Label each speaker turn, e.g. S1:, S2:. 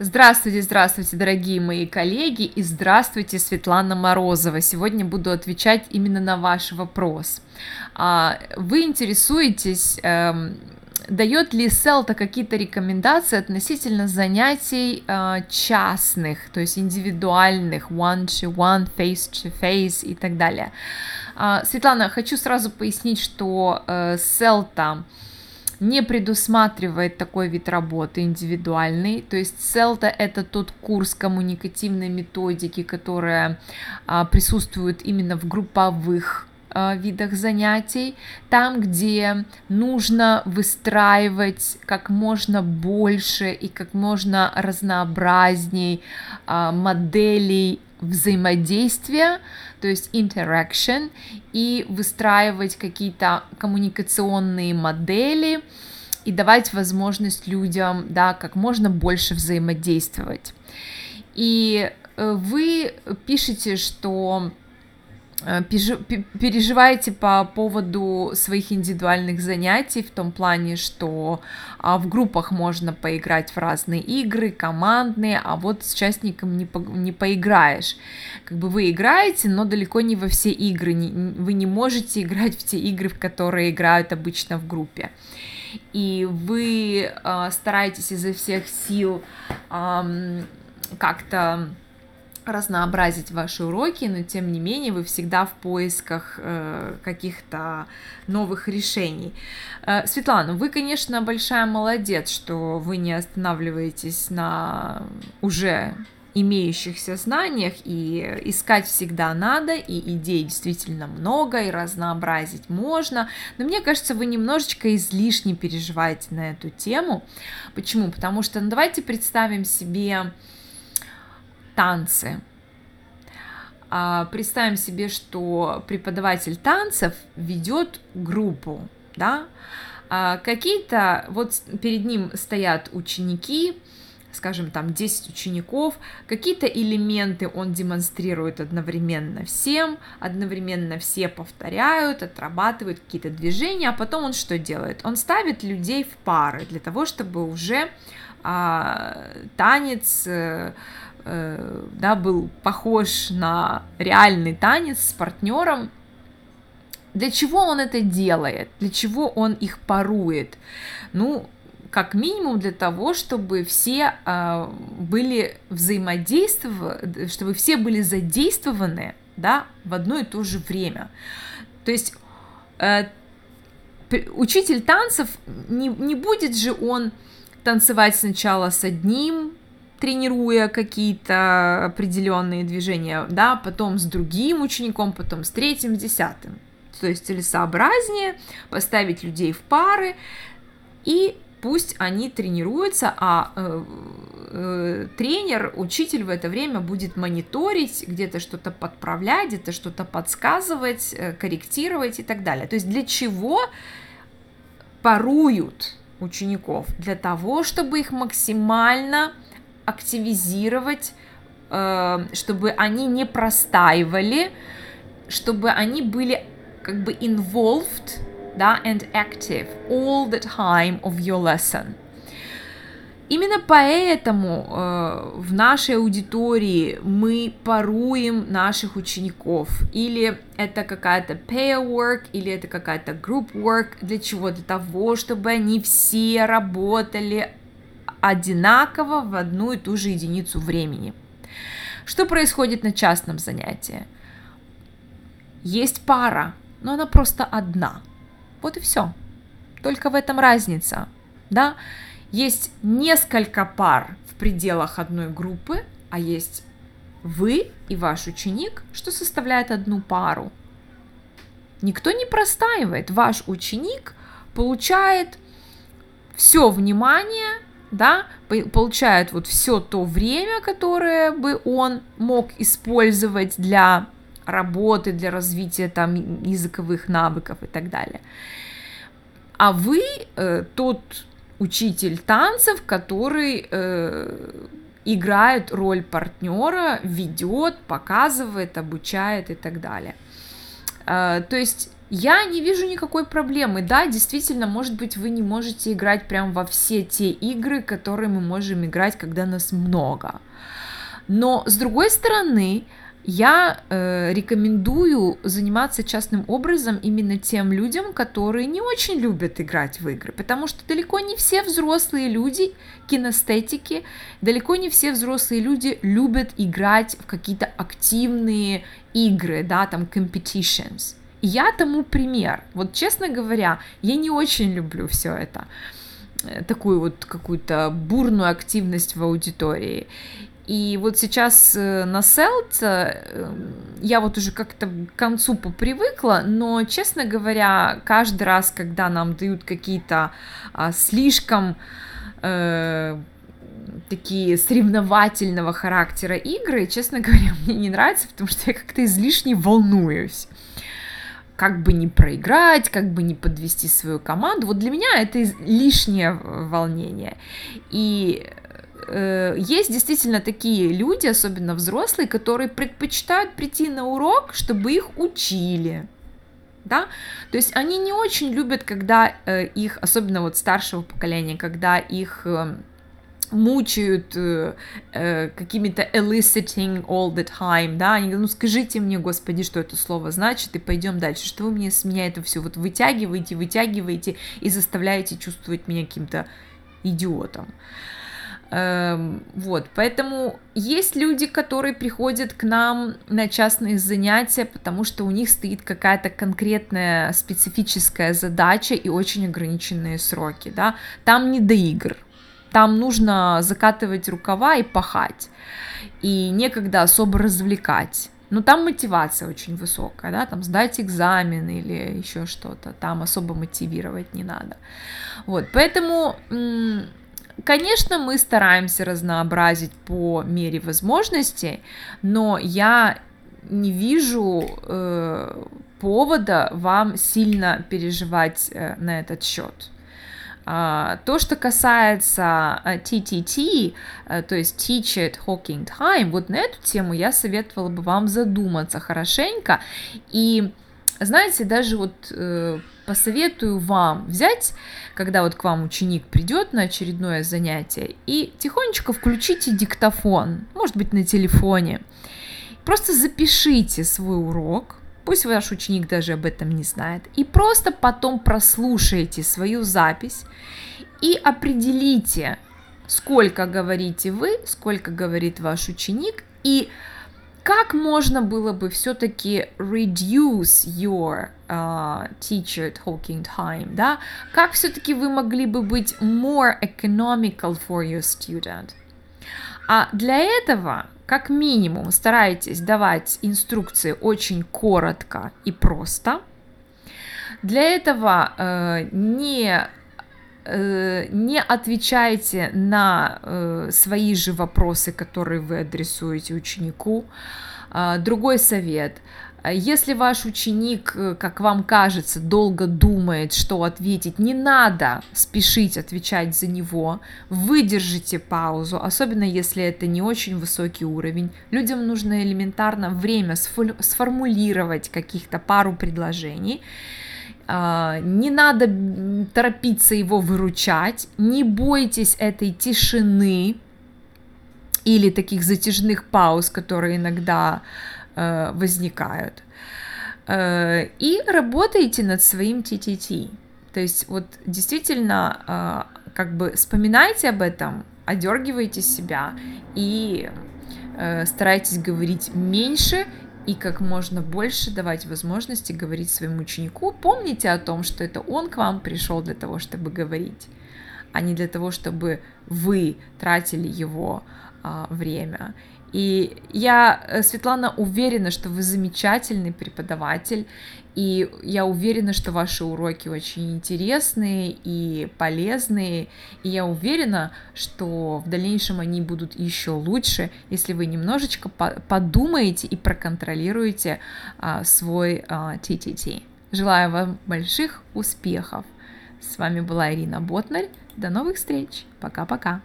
S1: Здравствуйте, здравствуйте, дорогие мои коллеги, и здравствуйте, Светлана Морозова. Сегодня буду отвечать именно на ваш вопрос. А, вы интересуетесь, эм, дает ли Селта какие-то рекомендации относительно занятий э, частных, то есть индивидуальных, one-to-one, face-to-face и так далее. А, Светлана, хочу сразу пояснить, что э, Селта не предусматривает такой вид работы индивидуальный. То есть CELTA это тот курс коммуникативной методики, которая а, присутствует именно в групповых а, видах занятий, там, где нужно выстраивать как можно больше и как можно разнообразней а, моделей взаимодействия, то есть interaction, и выстраивать какие-то коммуникационные модели и давать возможность людям, да, как можно больше взаимодействовать. И э, вы пишете, что переживаете по поводу своих индивидуальных занятий в том плане, что а, в группах можно поиграть в разные игры, командные, а вот с участником не, по, не поиграешь. Как бы вы играете, но далеко не во все игры. Вы не можете играть в те игры, в которые играют обычно в группе. И вы э, стараетесь изо всех сил э, как-то разнообразить ваши уроки, но тем не менее вы всегда в поисках э, каких-то новых решений. Э, Светлана, вы, конечно, большая молодец, что вы не останавливаетесь на уже имеющихся знаниях, и искать всегда надо, и идей действительно много, и разнообразить можно, но мне кажется, вы немножечко излишне переживаете на эту тему. Почему? Потому что ну, давайте представим себе танцы. А, представим себе, что преподаватель танцев ведет группу, да, а, какие-то, вот перед ним стоят ученики, скажем, там 10 учеников, какие-то элементы он демонстрирует одновременно всем, одновременно все повторяют, отрабатывают какие-то движения, а потом он что делает? Он ставит людей в пары для того, чтобы уже а, танец э, да, был похож на реальный танец с партнером. Для чего он это делает? Для чего он их парует? Ну, как минимум для того, чтобы все э, были взаимодействованы, чтобы все были задействованы, да, в одно и то же время. То есть э, учитель танцев не, не будет же он танцевать сначала с одним, тренируя какие-то определенные движения, да, потом с другим учеником, потом с третьим, с десятым. То есть целесообразнее поставить людей в пары и пусть они тренируются, а э, э, тренер, учитель в это время будет мониторить, где-то что-то подправлять, где-то что-то подсказывать, э, корректировать и так далее. То есть для чего паруют учеников? Для того, чтобы их максимально активизировать, э, чтобы они не простаивали, чтобы они были как бы involved, да, and active all the time of your lesson. Именно поэтому э, в нашей аудитории мы паруем наших учеников. Или это какая-то pair work, или это какая-то group work. Для чего? Для того, чтобы они все работали одинаково в одну и ту же единицу времени. Что происходит на частном занятии? Есть пара, но она просто одна. Вот и все. Только в этом разница. Да? Есть несколько пар в пределах одной группы, а есть вы и ваш ученик, что составляет одну пару. Никто не простаивает. Ваш ученик получает все внимание да, получает вот все то время, которое бы он мог использовать для работы, для развития там языковых навыков и так далее. А вы э, тот учитель танцев, который э, играет роль партнера, ведет, показывает, обучает и так далее. Э, то есть Я не вижу никакой проблемы. Да, действительно, может быть, вы не можете играть прям во все те игры, которые мы можем играть, когда нас много. Но с другой стороны, я э, рекомендую заниматься частным образом именно тем людям, которые не очень любят играть в игры, потому что далеко не все взрослые люди кинестетики, далеко не все взрослые люди любят играть в какие-то активные игры, да, там competitions. Я тому пример. Вот честно говоря, я не очень люблю все это э, такую вот какую-то бурную активность в аудитории. И вот сейчас э, на селт э, я вот уже как-то к концу попривыкла, но, честно говоря, каждый раз, когда нам дают какие-то а, слишком такие соревновательного характера игры, честно говоря, мне не нравится, потому что я как-то излишне волнуюсь как бы не проиграть, как бы не подвести свою команду. Вот для меня это лишнее волнение. И э, есть действительно такие люди, особенно взрослые, которые предпочитают прийти на урок, чтобы их учили. Да? То есть они не очень любят, когда э, их, особенно вот старшего поколения, когда их э, мучают э, э, какими-то eliciting all the time, да, они говорят, ну скажите мне, господи, что это слово значит, и пойдем дальше, что вы мне с меня это все вот вытягиваете, вытягиваете и заставляете чувствовать меня каким-то идиотом. Эм, вот, поэтому есть люди, которые приходят к нам на частные занятия, потому что у них стоит какая-то конкретная специфическая задача и очень ограниченные сроки, да, там не до игр, там нужно закатывать рукава и пахать, и некогда особо развлекать. Но там мотивация очень высокая, да, там сдать экзамен или еще что-то, там особо мотивировать не надо. Вот, поэтому Конечно, мы стараемся разнообразить по мере возможностей, но я не вижу э, повода вам сильно переживать э, на этот счет. Uh, то, что касается TTT, uh, то есть Teach It Hawking Time, вот на эту тему я советовала бы вам задуматься хорошенько и знаете, даже вот э, посоветую вам взять, когда вот к вам ученик придет на очередное занятие, и тихонечко включите диктофон, может быть, на телефоне. Просто запишите свой урок, пусть ваш ученик даже об этом не знает, и просто потом прослушайте свою запись и определите, сколько говорите вы, сколько говорит ваш ученик, и как можно было бы все-таки reduce your uh, teacher talking time, да? Как все-таки вы могли бы быть more economical for your student? А для этого, как минимум, старайтесь давать инструкции очень коротко и просто. Для этого э, не Э, не отвечайте на э, свои же вопросы, которые вы адресуете ученику. А, другой совет. Если ваш ученик, э, как вам кажется, долго думает, что ответить, не надо спешить отвечать за него, выдержите паузу, особенно если это не очень высокий уровень. Людям нужно элементарно время сформулировать каких-то пару предложений, а, не надо торопиться его выручать, не бойтесь этой тишины или таких затяжных пауз, которые иногда э, возникают. Э, и работайте над своим TTT. То есть вот действительно э, как бы вспоминайте об этом, одергивайте себя и старайтесь говорить меньше и как можно больше давать возможности говорить своему ученику. Помните о том, что это он к вам пришел для того, чтобы говорить, а не для того, чтобы вы тратили его а, время. И я, э, Светлана, уверена, что вы замечательный преподаватель, и я уверена, что ваши уроки очень интересные и полезные, и я уверена, что в дальнейшем они будут еще лучше, если вы немножечко подумаете и проконтролируете а, свой а, TTT. Желаю вам больших успехов. С вами была Ирина Ботнарь. До новых встреч. Пока-пока.